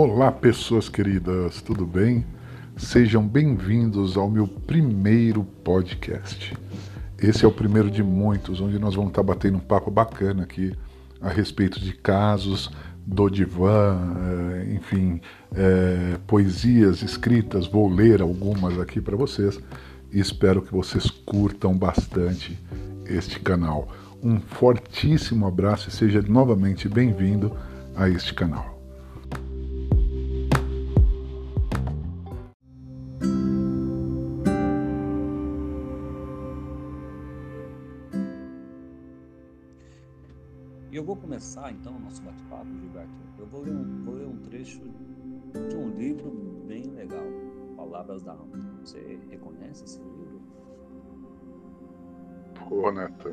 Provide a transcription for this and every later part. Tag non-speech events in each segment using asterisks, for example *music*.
Olá, pessoas queridas, tudo bem? Sejam bem-vindos ao meu primeiro podcast. Esse é o primeiro de muitos, onde nós vamos estar batendo um papo bacana aqui a respeito de casos do divã, eh, enfim, é, poesias escritas. Vou ler algumas aqui para vocês e espero que vocês curtam bastante este canal. Um fortíssimo abraço e seja novamente bem-vindo a este canal. Começar então o nosso bate-papo, Gilberto. Eu vou ler, um, vou ler um trecho de um livro bem legal, Palavras da Alma. Você reconhece esse livro? Pô, Neto,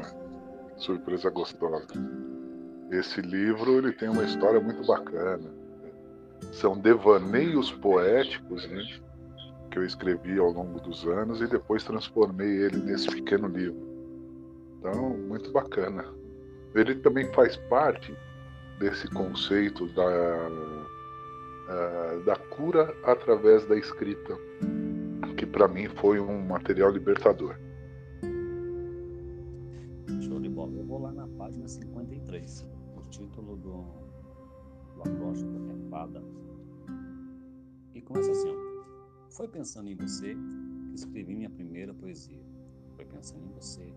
surpresa gostosa. Esse livro ele tem uma história muito bacana. São devaneios poéticos né, que eu escrevi ao longo dos anos e depois transformei ele nesse pequeno livro. Então, muito bacana ele também faz parte desse conceito da, uh, da cura através da escrita, que para mim foi um material libertador. Show de bola. Eu vou lá na página 53, o título do, do acróstico é Fada. E começa assim: ó. Foi pensando em você que escrevi minha primeira poesia. Foi pensando em você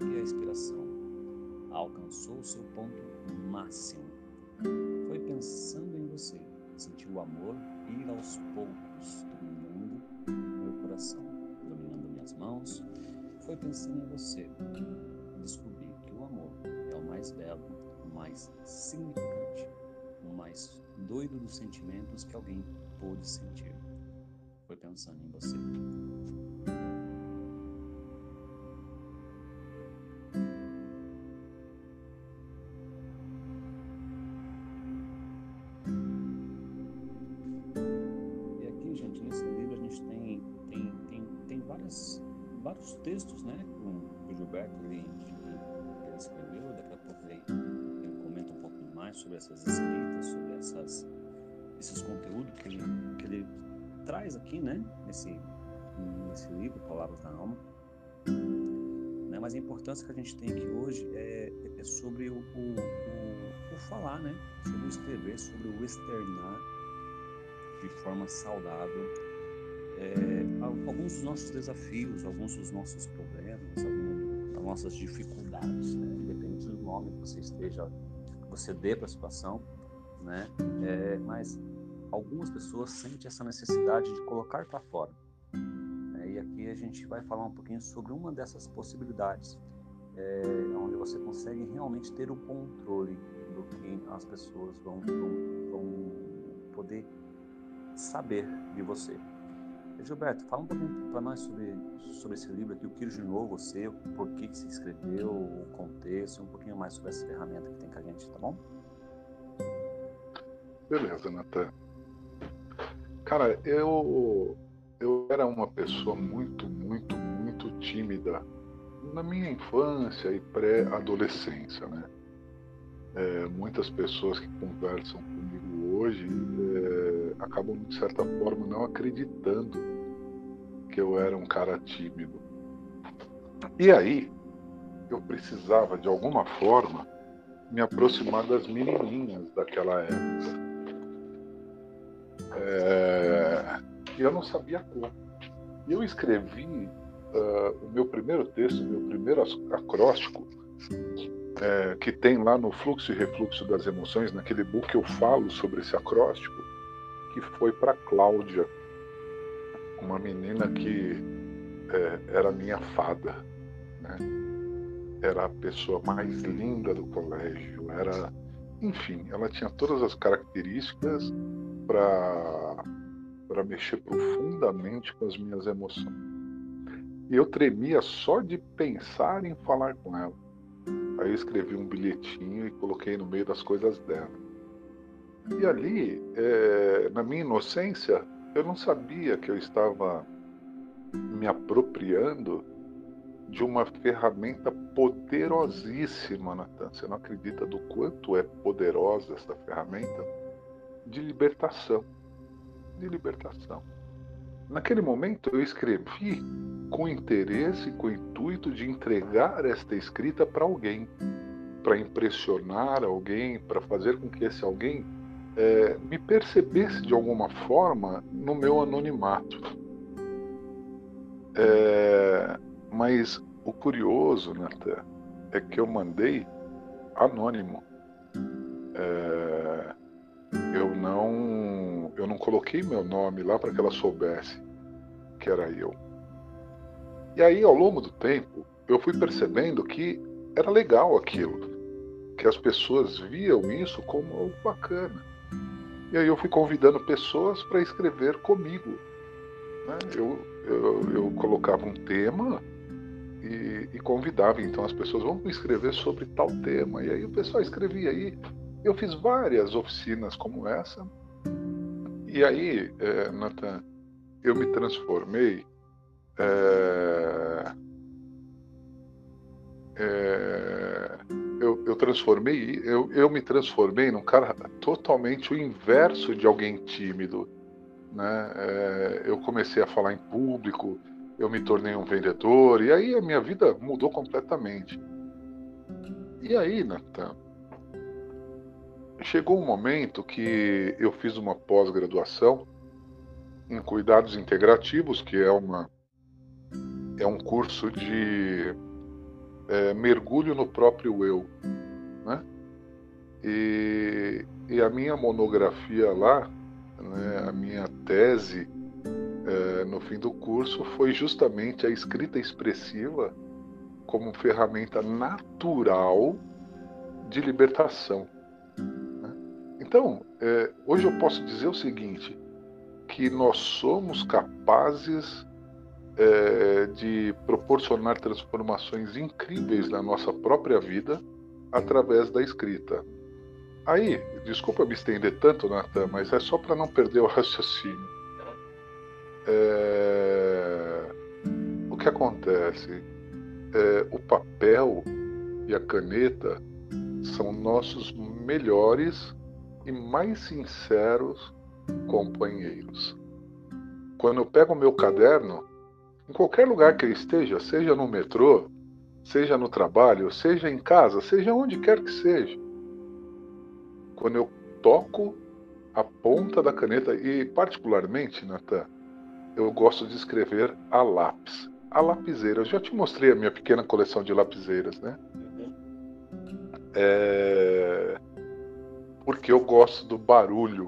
e a inspiração alcançou seu ponto máximo. Foi pensando em você, sentiu o amor ir aos poucos dominando meu coração, dominando minhas mãos. Foi pensando em você, descobri que o amor é o mais belo, o mais significante, o mais doido dos sentimentos que alguém pôde sentir. Foi pensando em você. Vários textos, né, com o Gilberto ele, ele escreveu, daqui a pouco ele, ele, comenta um pouco mais sobre essas escritas, sobre essas, esses conteúdos que ele, que ele traz aqui, né, nesse, nesse livro, Palavras da Alma. Né, mas a importância que a gente tem aqui hoje é, é sobre o, o, o falar, né, sobre o escrever, sobre o externar de forma saudável é, alguns dos nossos desafios, alguns dos nossos problemas, algumas das nossas dificuldades, né? independente do nome que você esteja, que você dê para a situação, né? É, mas algumas pessoas sentem essa necessidade de colocar para fora. Né? E aqui a gente vai falar um pouquinho sobre uma dessas possibilidades, é, onde você consegue realmente ter o controle do que as pessoas vão, vão, vão poder saber de você. Gilberto, fala um pouquinho para nós sobre, sobre esse livro aqui, o que originou você, por que, que se escreveu, o contexto, um pouquinho mais sobre essa ferramenta que tem com a gente, tá bom? Beleza, Natan. Cara, eu, eu era uma pessoa muito, muito, muito tímida na minha infância e pré-adolescência, né? É, muitas pessoas que conversam comigo hoje é, acabam, de certa forma, não acreditando que eu era um cara tímido. E aí, eu precisava, de alguma forma, me aproximar das menininhas daquela época. É... E eu não sabia como. Eu escrevi uh, o meu primeiro texto, meu primeiro acróstico, é, que tem lá no Fluxo e Refluxo das Emoções, naquele book eu falo sobre esse acróstico, que foi para Cláudia, uma menina que é, era minha fada, né? era a pessoa mais linda do colégio, era, enfim, ela tinha todas as características para para mexer profundamente com as minhas emoções. E eu tremia só de pensar em falar com ela. Aí eu escrevi um bilhetinho e coloquei no meio das coisas dela. E ali, é, na minha inocência, eu não sabia que eu estava me apropriando de uma ferramenta poderosíssima, Natan. Você não acredita do quanto é poderosa essa ferramenta? de libertação. De libertação. Naquele momento eu escrevi com interesse, com o intuito de entregar esta escrita para alguém, para impressionar alguém, para fazer com que esse alguém é, me percebesse de alguma forma no meu anonimato. É, mas o curioso, Natan, é que eu mandei anônimo. É, eu não eu não coloquei meu nome lá para que ela soubesse que era eu. E aí, ao longo do tempo, eu fui percebendo que era legal aquilo, que as pessoas viam isso como bacana. E aí eu fui convidando pessoas para escrever comigo. Né? Eu, eu, eu, colocava um tema e, e, convidava então as pessoas, vamos escrever sobre tal tema. E aí o pessoal escrevia aí. Eu fiz várias oficinas como essa. E aí, é, Nathan, eu me transformei é, é, eu, eu, transformei, eu, eu me transformei num cara totalmente o inverso de alguém tímido. Né? É, eu comecei a falar em público, eu me tornei um vendedor, e aí a minha vida mudou completamente. E aí, Natan, chegou um momento que eu fiz uma pós-graduação em cuidados integrativos, que é uma é um curso de é, mergulho no próprio eu, né? E, e a minha monografia lá, né, a minha tese é, no fim do curso foi justamente a escrita expressiva como ferramenta natural de libertação. Né? Então, é, hoje eu posso dizer o seguinte: que nós somos capazes é, de proporcionar transformações incríveis na nossa própria vida através da escrita. Aí, desculpa me estender tanto, Natan, mas é só para não perder o *laughs* raciocínio. É... O que acontece? É, o papel e a caneta são nossos melhores e mais sinceros companheiros. Quando eu pego o meu caderno, em qualquer lugar que eu esteja, seja no metrô, seja no trabalho, seja em casa, seja onde quer que seja, quando eu toco a ponta da caneta, e particularmente, Natan, eu gosto de escrever a lápis, a lapiseira. Eu já te mostrei a minha pequena coleção de lapiseiras, né? É... Porque eu gosto do barulho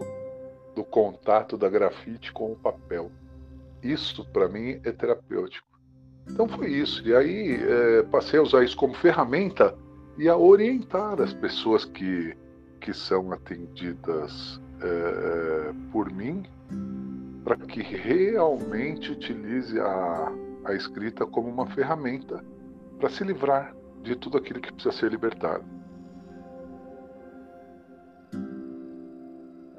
do contato da grafite com o papel. Isso, para mim, é terapêutico. Então foi isso. E aí é, passei a usar isso como ferramenta e a orientar as pessoas que, que são atendidas é, por mim para que realmente utilize a, a escrita como uma ferramenta para se livrar de tudo aquilo que precisa ser libertado.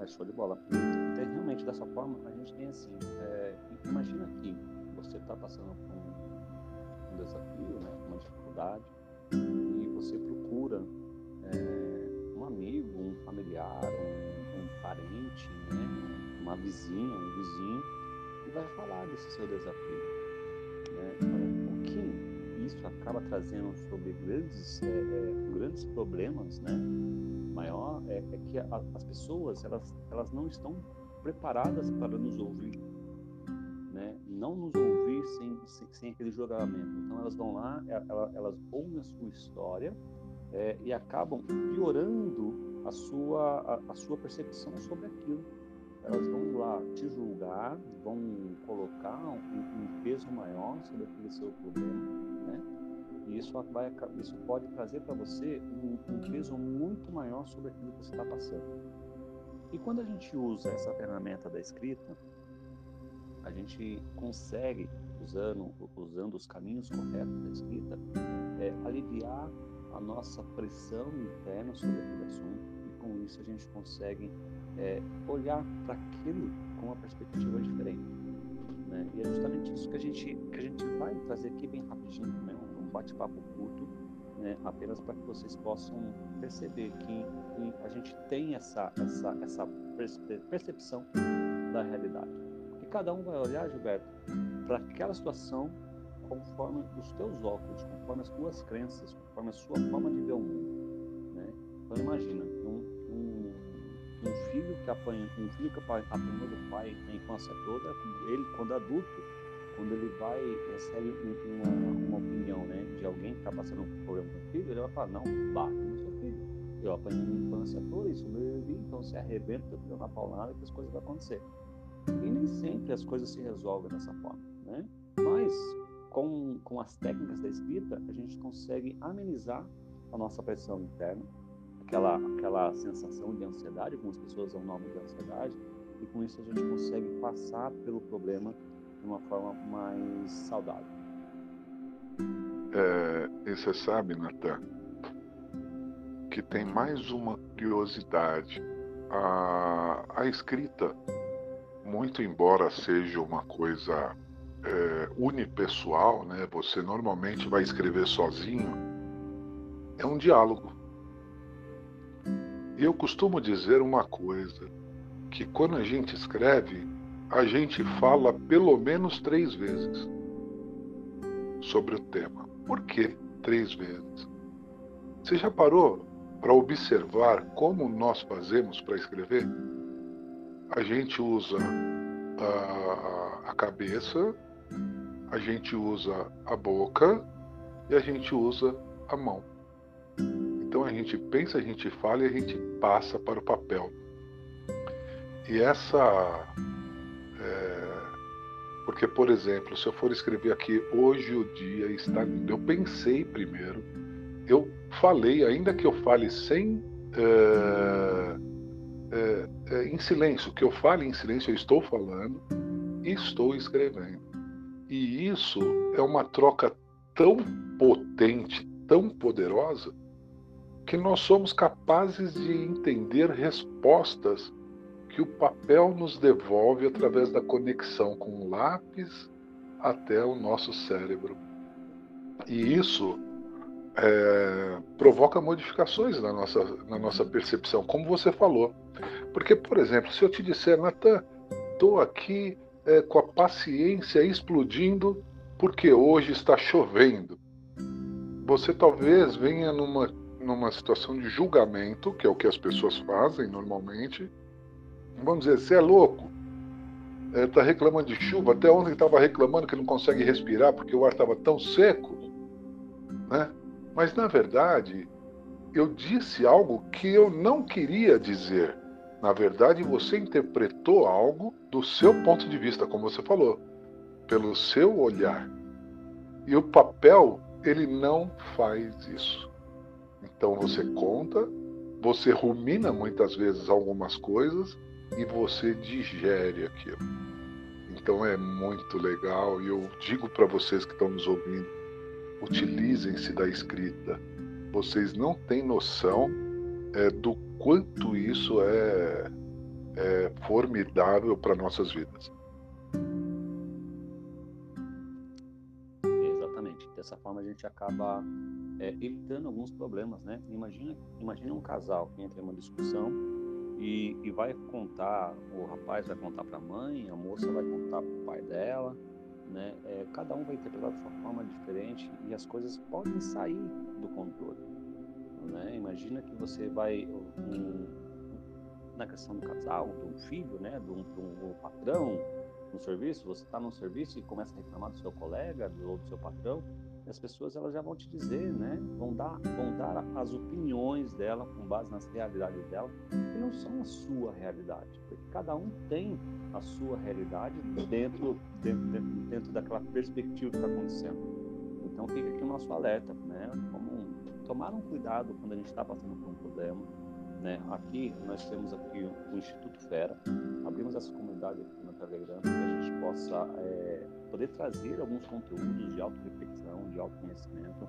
show de bola. Então, realmente, dessa forma, a gente tem assim, é, imagina que você está passando por um, um, desafio, né, uma dificuldade, e você procura é, um amigo, um familiar, um, um parente, né, uma vizinha, um vizinho, e vai falar desse seu desafio. Né? O que isso acaba trazendo sobre grandes, é, grandes problemas, né? maior é, é que a, as pessoas elas, elas não estão preparadas para nos ouvir? Não nos ouvir sem, sem, sem aquele julgamento. Então elas vão lá, é, elas, elas ouvem a sua história é, e acabam piorando a sua a, a sua percepção sobre aquilo. Elas vão lá te julgar, vão colocar um, um peso maior sobre aquele seu problema, né? E isso, vai, isso pode trazer para você um, um, peso muito maior sobre aquilo que você está passando. E quando a gente usa essa ferramenta da escrita, a gente consegue, usando, usando os caminhos corretos da escrita, é, aliviar a nossa pressão interna sobre aquele assunto e com isso a gente consegue é, olhar para aquilo com uma perspectiva diferente. Né? E é justamente isso que a gente, que a gente vai trazer aqui bem rapidinho, né? bate-papo curto, né, apenas para que vocês possam perceber que, que, a gente tem essa, essa, essa percepção da realidade. Cada um vai olhar, Gilberto, para aquela situação conforme os teus óculos, conforme as tuas crenças, conforme a sua forma de ver o mundo. Né? Então imagina um, um, um, filho que apanha, um filho que apanhou do pai a infância toda, ele quando adulto, quando ele vai recebe uma, uma opinião, né, de alguém que está passando um problema com o filho, ele vai falar não, bate no seu filho. Eu apanhei minha infância toda, isso eu vi, então se arrebenta, eu dou uma paulada que as coisas vão acontecer. E nem sempre as coisas se resolvem dessa forma, né? Mas com, com as técnicas da escrita, a gente consegue amenizar a nossa pressão interna, aquela, aquela sensação de ansiedade, algumas pessoas dão nome de ansiedade, e com isso a gente consegue passar pelo problema de uma forma mais saudável. É, e você sabe, Natan, que tem mais uma curiosidade. A, a escrita, muito embora seja uma coisa é, unipessoal, né? Você normalmente vai escrever sozinho. É um diálogo. E eu costumo dizer uma coisa, que quando a gente escreve, a gente fala pelo menos três vezes sobre o tema. Por que três vezes? Você já parou para observar como nós fazemos para escrever? A gente usa a, a cabeça, a gente usa a boca e a gente usa a mão. Então a gente pensa, a gente fala e a gente passa para o papel. E essa. É, porque, por exemplo, se eu for escrever aqui hoje o dia está. Eu pensei primeiro, eu falei, ainda que eu fale sem. É, é, é, em silêncio, que eu fale em silêncio, eu estou falando e estou escrevendo. E isso é uma troca tão potente, tão poderosa, que nós somos capazes de entender respostas que o papel nos devolve através da conexão com o lápis até o nosso cérebro. E isso é, provoca modificações na nossa, na nossa percepção, como você falou. Porque, por exemplo, se eu te disser, Natan, estou aqui é, com a paciência explodindo porque hoje está chovendo. Você talvez venha numa, numa situação de julgamento, que é o que as pessoas fazem normalmente. Vamos dizer, você é louco. Está é, tá reclamando de chuva. Até ontem estava reclamando que não consegue respirar porque o ar estava tão seco. Né? Mas, na verdade, eu disse algo que eu não queria dizer. Na verdade, você interpretou algo do seu ponto de vista, como você falou, pelo seu olhar. E o papel, ele não faz isso. Então você conta, você rumina muitas vezes algumas coisas e você digere aquilo. Então é muito legal e eu digo para vocês que estão nos ouvindo, utilizem-se da escrita. Vocês não têm noção é, do quanto isso é, é formidável para nossas vidas. Exatamente. Dessa forma a gente acaba é, evitando alguns problemas, né? Imagina, imagina um casal que entra em uma discussão e, e vai contar, o rapaz vai contar para a mãe, a moça vai contar para o pai dela, né? É, cada um vai interpretar de uma forma diferente e as coisas podem sair do controle. Né? Imagina que você vai um, na questão do casal, do filho, né? do, do patrão no serviço, você está no serviço e começa a reclamar do seu colega do, ou do seu patrão, as pessoas elas já vão te dizer, né? vão, dar, vão dar as opiniões dela com base nas realidades dela, que não são a sua realidade, porque cada um tem a sua realidade dentro, dentro, dentro daquela perspectiva que está acontecendo. Então fica aqui o nosso alerta, né? Tomar um cuidado quando a gente está passando por um problema. Né? Aqui, nós temos aqui o Instituto Fera, abrimos essa comunidade aqui no Telegram para que a gente possa é, poder trazer alguns conteúdos de auto-reflexão, de autoconhecimento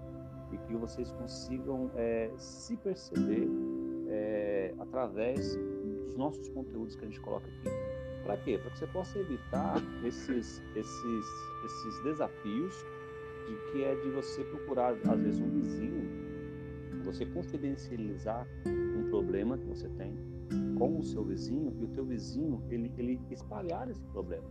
e que vocês consigam é, se perceber é, através dos nossos conteúdos que a gente coloca aqui. Para quê? Para que você possa evitar esses, esses, esses desafios de que é de você procurar, às vezes, um vizinho você confidencializar um problema que você tem com o seu vizinho e o teu vizinho ele, ele espalhar esse problema.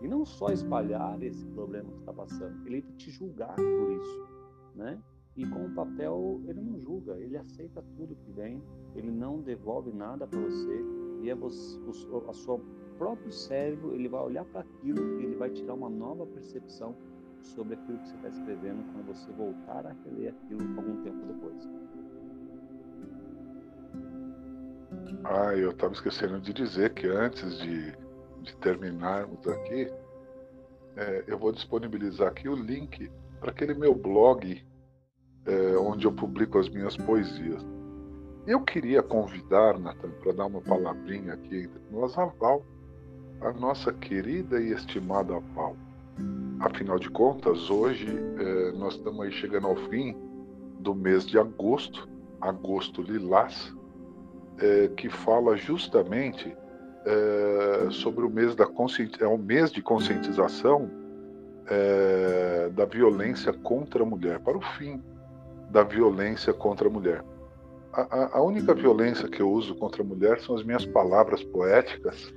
E não só espalhar esse problema que está passando, ele te julgar por isso, né? E com o papel ele não julga, ele aceita tudo que vem, ele não devolve nada para você e é você, o, a sua próprio cérebro ele vai olhar para aquilo e ele vai tirar uma nova percepção sobre aquilo que você está escrevendo quando você voltar a reler aquilo algum tempo depois. Ah, eu estava esquecendo de dizer que antes de, de terminarmos aqui, é, eu vou disponibilizar aqui o link para aquele meu blog é, onde eu publico as minhas poesias. Eu queria convidar, Nathan, para dar uma palavrinha aqui entre nós, a Val, a nossa querida e estimada Val. Afinal de contas, hoje é, nós estamos aí chegando ao fim do mês de agosto, agosto lilás, é, que fala justamente é, sobre o mês da é um mês de conscientização é, da violência contra a mulher, para o fim da violência contra a mulher. A, a, a única violência que eu uso contra a mulher são as minhas palavras poéticas,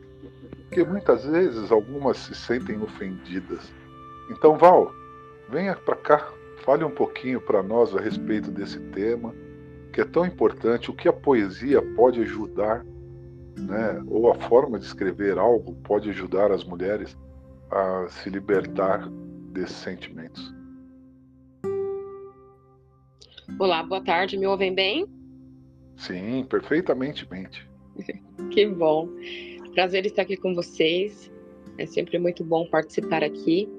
porque muitas vezes algumas se sentem ofendidas. Então, Val, venha para cá, fale um pouquinho para nós a respeito desse tema que é tão importante, o que a poesia pode ajudar, né, ou a forma de escrever algo pode ajudar as mulheres a se libertar desses sentimentos. Olá, boa tarde, me ouvem bem? Sim, perfeitamente bem. *laughs* que bom. Prazer estar aqui com vocês. É sempre muito bom participar aqui.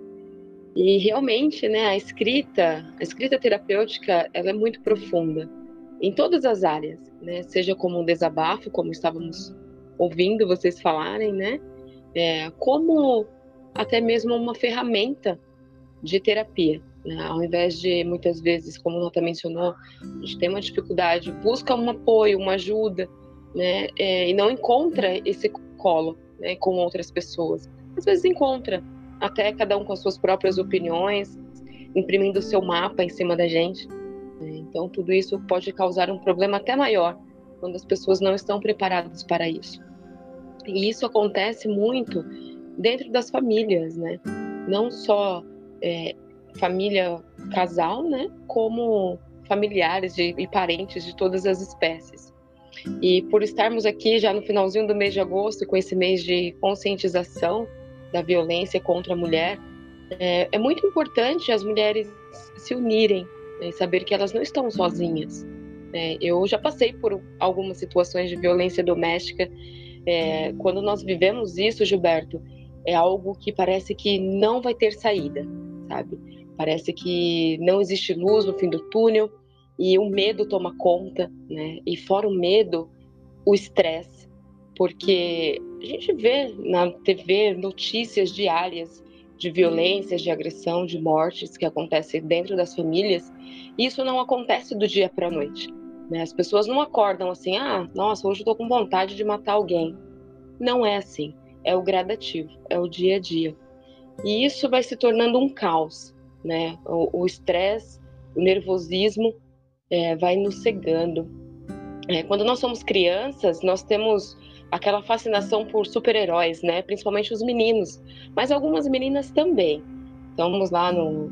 E realmente, né, a escrita, a escrita terapêutica, ela é muito profunda em todas as áreas, né? Seja como um desabafo, como estávamos ouvindo vocês falarem, né? É, como até mesmo uma ferramenta de terapia. Né? Ao invés de, muitas vezes, como Nota mencionou, a gente tem uma dificuldade, busca um apoio, uma ajuda, né? É, e não encontra esse colo né, com outras pessoas. Às vezes encontra, até cada um com as suas próprias opiniões, imprimindo o seu mapa em cima da gente. Então, tudo isso pode causar um problema até maior quando as pessoas não estão preparadas para isso. E isso acontece muito dentro das famílias, né? Não só é, família casal, né? Como familiares de, e parentes de todas as espécies. E por estarmos aqui já no finalzinho do mês de agosto, com esse mês de conscientização da violência contra a mulher, é, é muito importante as mulheres se unirem né, saber que elas não estão sozinhas. É, eu já passei por algumas situações de violência doméstica. É, quando nós vivemos isso, Gilberto, é algo que parece que não vai ter saída, sabe? Parece que não existe luz no fim do túnel e o medo toma conta, né? E fora o medo, o estresse, porque a gente vê na TV notícias diárias de violências, de agressão, de mortes que acontecem dentro das famílias, isso não acontece do dia para a noite. Né? As pessoas não acordam assim, ah, nossa, hoje estou com vontade de matar alguém. Não é assim. É o gradativo, é o dia a dia. E isso vai se tornando um caos, né? O estresse, o, o, nervosismo é, vai nos cegando. É, quando nós somos crianças, nós temos aquela fascinação por super-heróis, né? Principalmente os meninos, mas algumas meninas também. Então, vamos lá no,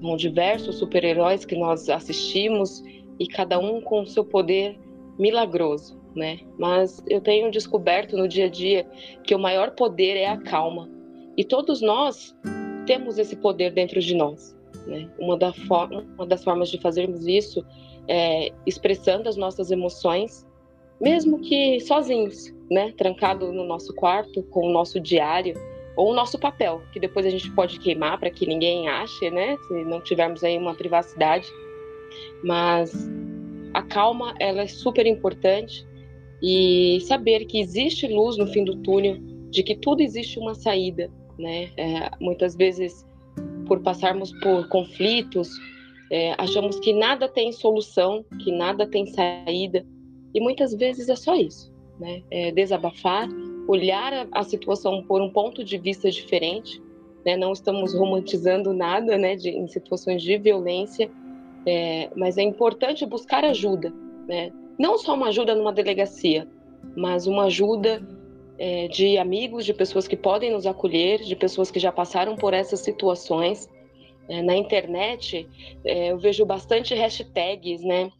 no diversos super-heróis que nós assistimos e cada um com seu poder milagroso, né? Mas eu tenho descoberto no dia a dia que o maior poder é a calma. E todos nós temos esse poder dentro de nós, né? Uma, da uma das formas de fazermos isso é expressando as nossas emoções mesmo que sozinhos, né, trancado no nosso quarto com o nosso diário ou o nosso papel, que depois a gente pode queimar para que ninguém ache, né, se não tivermos aí uma privacidade. Mas a calma, ela é super importante e saber que existe luz no fim do túnel, de que tudo existe uma saída, né? É, muitas vezes, por passarmos por conflitos, é, achamos que nada tem solução, que nada tem saída, e muitas vezes é só isso, né? É desabafar, olhar a, situação por um ponto de vista diferente, né? Não estamos romantizando nada, né? De, em situações de violência É, mas é importante buscar ajuda, né? Não só uma ajuda numa delegacia, mas uma ajuda é, de amigos, de pessoas que podem nos acolher, de pessoas que já passaram por essas situações. É, na internet, é, eu vejo bastante hashtags, né?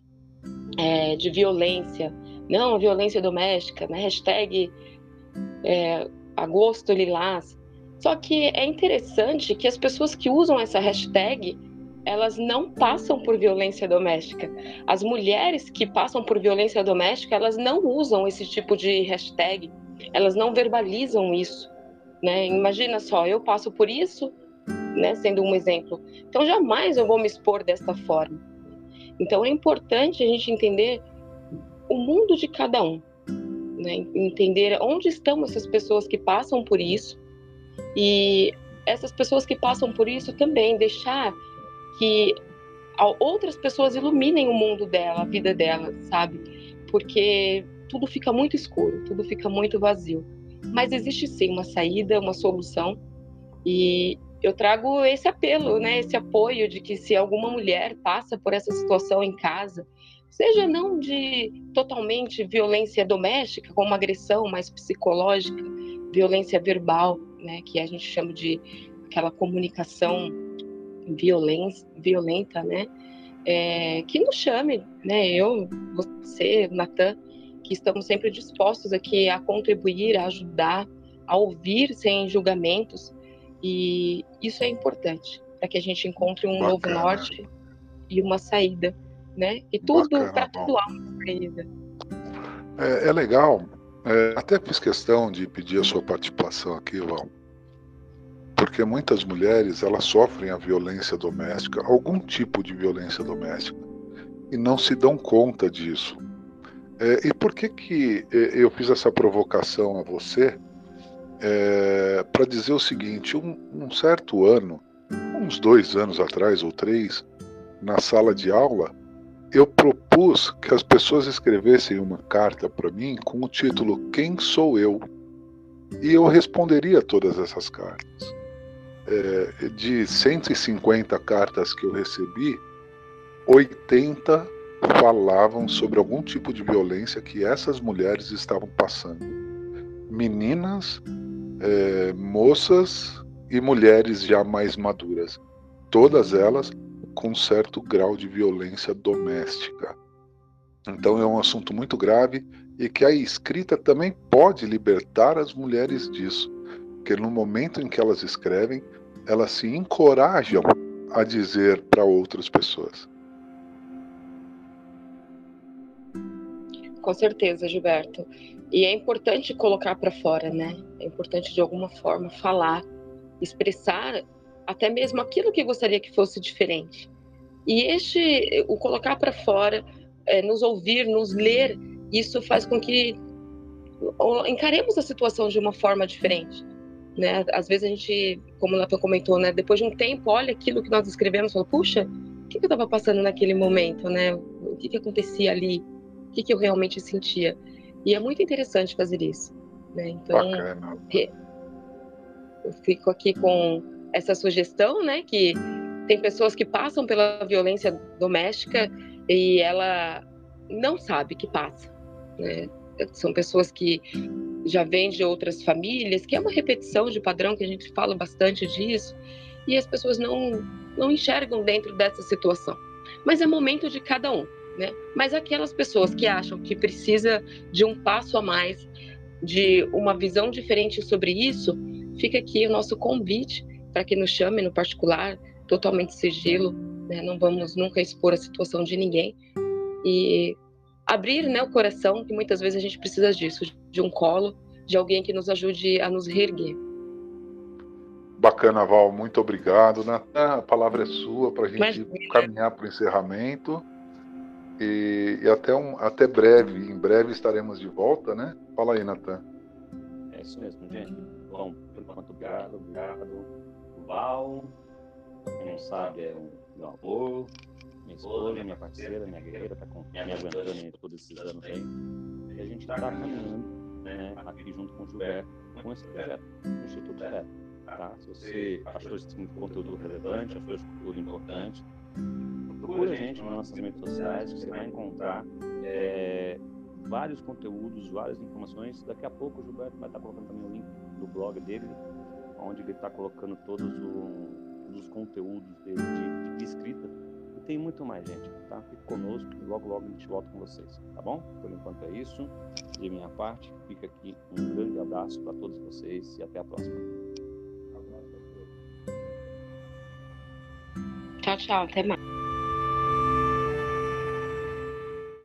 É, de violência. Não, violência doméstica, né? Hashtag é, agosto lilás. Só que é interessante que as pessoas que usam essa hashtag elas não passam por violência doméstica. As mulheres que passam por violência doméstica, elas não usam esse tipo de hashtag, elas não verbalizam isso. Né? Imagina só, eu passo por isso, né, sendo um exemplo. Então, jamais eu vou me expor desta forma. Então, é importante a gente entender o mundo de cada um, né? entender onde estão essas pessoas que passam por isso e essas pessoas que passam por isso também deixar que outras pessoas iluminem o mundo dela, a vida dela, sabe? Porque tudo fica muito escuro, tudo fica muito vazio. Mas existe sim uma saída, uma solução. E eu trago esse apelo, né, esse apoio de que se alguma mulher passa por essa situação em casa, seja não de totalmente violência doméstica, como agressão mais psicológica, violência verbal, né, que a gente chama de aquela comunicação violenta, né? É, que nos chame, né? Eu, você, Natan, que estamos sempre dispostos aqui a contribuir, a ajudar, a ouvir sem julgamentos. E isso é importante para que a gente encontre um Bacana. novo norte e uma saída, né? E tudo para tudo há uma saída. É, é legal. É, até fiz questão de pedir a sua participação aqui, Val porque muitas mulheres elas sofrem a violência doméstica, algum tipo de violência doméstica, e não se dão conta disso. É, e por que que é, eu fiz essa provocação a você? É, para dizer o seguinte: um, um certo ano, uns dois anos atrás ou três, na sala de aula, eu propus que as pessoas escrevessem uma carta para mim com o título Quem sou eu? E eu responderia todas essas cartas é, de 150 cartas que eu recebi, 80 falavam sobre algum tipo de violência que essas mulheres estavam passando. Meninas, é, moças e mulheres já mais maduras. Todas elas com certo grau de violência doméstica. Então é um assunto muito grave e que a escrita também pode libertar as mulheres disso, porque no momento em que elas escrevem, elas se encorajam a dizer para outras pessoas. Com certeza, Gilberto. E é importante colocar para fora, né? É importante de alguma forma falar, expressar até mesmo aquilo que gostaria que fosse diferente. E este, o colocar para fora, é, nos ouvir, nos ler, isso faz com que encaremos a situação de uma forma diferente né? Às vezes a gente, como o comentou, né? Depois de um tempo, olha aquilo que nós escrevemos e fala, puxa, o que eu estava passando naquele momento, né? O que, que acontecia ali? O que, que eu realmente sentia? E é muito interessante fazer isso, né? Então, eu fico aqui com essa sugestão, né? Que tem pessoas que passam pela violência doméstica e ela não sabe que passa, né? São pessoas que já vem de outras famílias, que é uma repetição de padrão, que a gente fala bastante disso, e as pessoas não, não enxergam dentro dessa situação. Mas é momento de cada um, né? Mas aquelas pessoas que acham que precisa de um passo a mais, de uma visão diferente sobre isso, fica aqui o nosso convite para que nos chame no particular, totalmente sigilo, né? não vamos nunca expor a situação de ninguém. E abrir né, o coração, que muitas vezes a gente precisa disso, de um colo, de alguém que nos ajude a nos reerguer. Bacana, Val, muito obrigado. Natan, a palavra é sua para a gente caminhar para o encerramento. E, e, até, um, até breve, em breve estaremos de volta, né? Fala aí, Natan. É isso mesmo, gente. Bom, por enquanto, obrigado, obrigado. Val, quem não sabe, é um meu avô, minha esposa, minha parceira, minha guerreira, está me aguentando em todos esses anos aí. E a gente está caminhando né, aqui junto com o Gilberto, com esse projeto, o Instituto Zero. Tá? Se você achou esse conteúdo relevante, achou esse conteúdo importante, procura a gente nas nossas redes sociais, que você vai encontrar é, vários conteúdos, várias informações. Daqui a pouco o Gilberto vai estar colocando também o link do blog dele, onde ele está colocando todos o, os conteúdos dele de, de escrita. E tem muito mais, gente, tá? Fique conosco, logo, logo a gente volta com vocês, tá bom? Por enquanto é isso. De minha parte, fica aqui um grande abraço para todos vocês e até a próxima. Tchau, tchau. Até mais.